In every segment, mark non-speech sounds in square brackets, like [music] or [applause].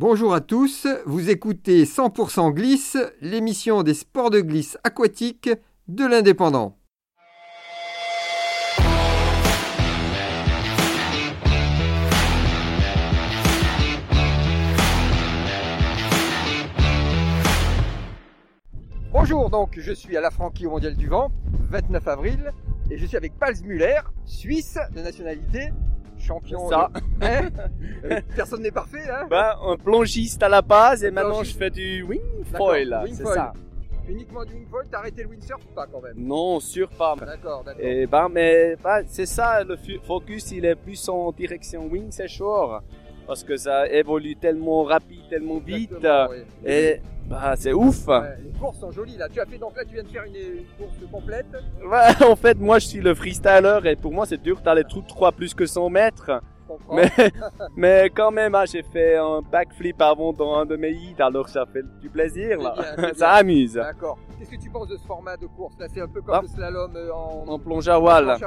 Bonjour à tous, vous écoutez 100% Glisse, l'émission des sports de glisse aquatique de l'Indépendant. Bonjour, donc je suis à la Franquie au Mondial du Vent, 29 avril, et je suis avec Pals Muller, Suisse de nationalité, champion. Ça. de- [laughs] Euh, Personne n'est parfait, hein Ben, un plongiste à la base et maintenant Plongiste. je fais du wing foil. wing C'est foil. ça. Uniquement du wingfoil, t'as arrêté le windsurf ou pas quand même? Non, sûr pas. D'accord, d'accord. Et ben, mais ben, c'est ça, le focus il est plus en direction wing, c'est shore. Parce que ça évolue tellement rapide, tellement vite. Oui. Et bah, c'est ouf. Ouais, les courses sont jolies là. Tu as fait donc là, tu viens de faire une, une course complète. Ouais, en fait, moi je suis le freestyler et pour moi c'est dur d'aller tout droit plus que 100 mètres. Mais, [laughs] mais quand même, hein, j'ai fait un backflip avant dans un de mes hits, alors ça fait du plaisir là. Bien. [laughs] ça amuse. D'accord. Qu'est-ce que tu penses de ce format de course là? C'est un peu comme Ah. le slalom euh, en, En plonge à voile. à.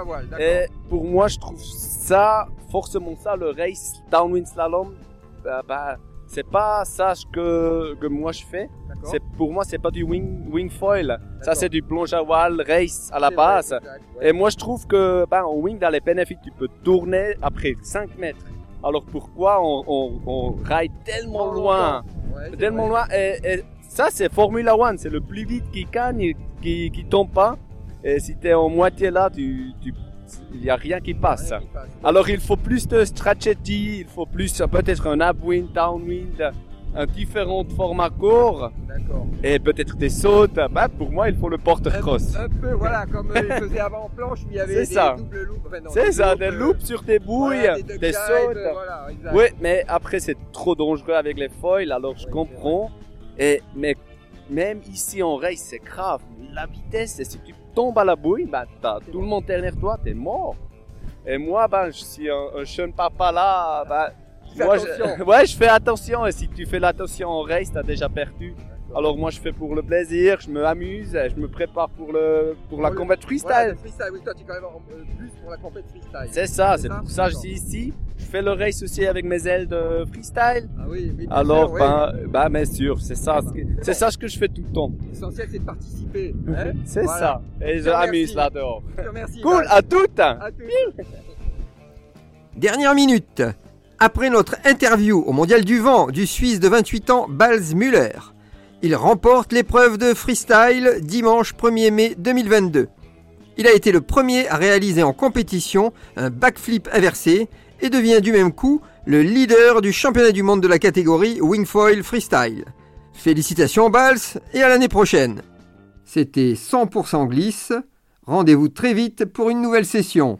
Et pour moi, je trouve ça, forcément ça, le race downwind slalom, bah, bah, c'est pas ça que, que moi je fais. C'est pour moi, c'est pas du wing, wing foil. Ça, c'est du plonge à voile, race à la vrai, base. exact, ouais. Et moi, je trouve que, bah, en wing, dans les bénéfices, tu peux tourner après 5 mètres. Alors pourquoi on, on, on ride tellement loin? Ouais, c'est tellement vrai. loin. Et, et ça, c'est Formula One. C'est le plus vite qui gagne, qui, qui tombe pas. Et si tu es en moitié là, tu, tu, il y a rien qui passe. Ouais, qui passe. Alors, il faut plus de strategy, il faut plus, peut-être un upwind, downwind, un différent format court, et peut-être des sautes. Bah, pour moi, il faut le porter-cross. Un, un peu, voilà, comme euh, ils faisaient avant en planche, où il y avait des ça. doubles loops. Enfin, C'est ça, des euh, loops sur tes bouilles, voilà, des, des, sautes. euh, Voilà. Oui, mais après, c'est trop dangereux avec les foils, alors je Ouais, comprends. Et, mais même ici en race, c'est grave. La vitesse, et si tu tombes à la bouille, bah, t'as tout le monde derrière toi, t'es mort. Et moi, ben, je suis un, un jeune papa là, bah, moi, je, [laughs] ouais, je fais attention. Et si tu fais l'attention en race, t'as déjà perdu. Alors moi, je fais pour le plaisir, je me amuse, et je me prépare pour le pour la le- combat freestyle. Voilà, le freestyle, oui, toi tu es quand même euh, plus pour la compète freestyle. C'est ça, C'est pour ça que je suis ici. Je fais le race aussi avec mes ailes de freestyle. Ah oui, Alors, ben, ben, bien sûr, c'est ça, ce que- c'est ça ce que je fais tout le temps. L'essentiel c'est de participer. Hein C'est Voilà. ça. Et je m'amuse là dehors. Cool, à toutes. À. [laughs] Dernière minute. Après notre interview au Mondial du Vent du Suisse de 28 ans, Balz Müller, il remporte l'épreuve de freestyle dimanche 1er mai 2022. Il a été le premier à réaliser en compétition un backflip inversé et devient du même coup le leader du championnat du monde de la catégorie Wingfoil Freestyle. Félicitations Balz et à l'année prochaine. C'était 100% glisse. Rendez-vous très vite pour une nouvelle session.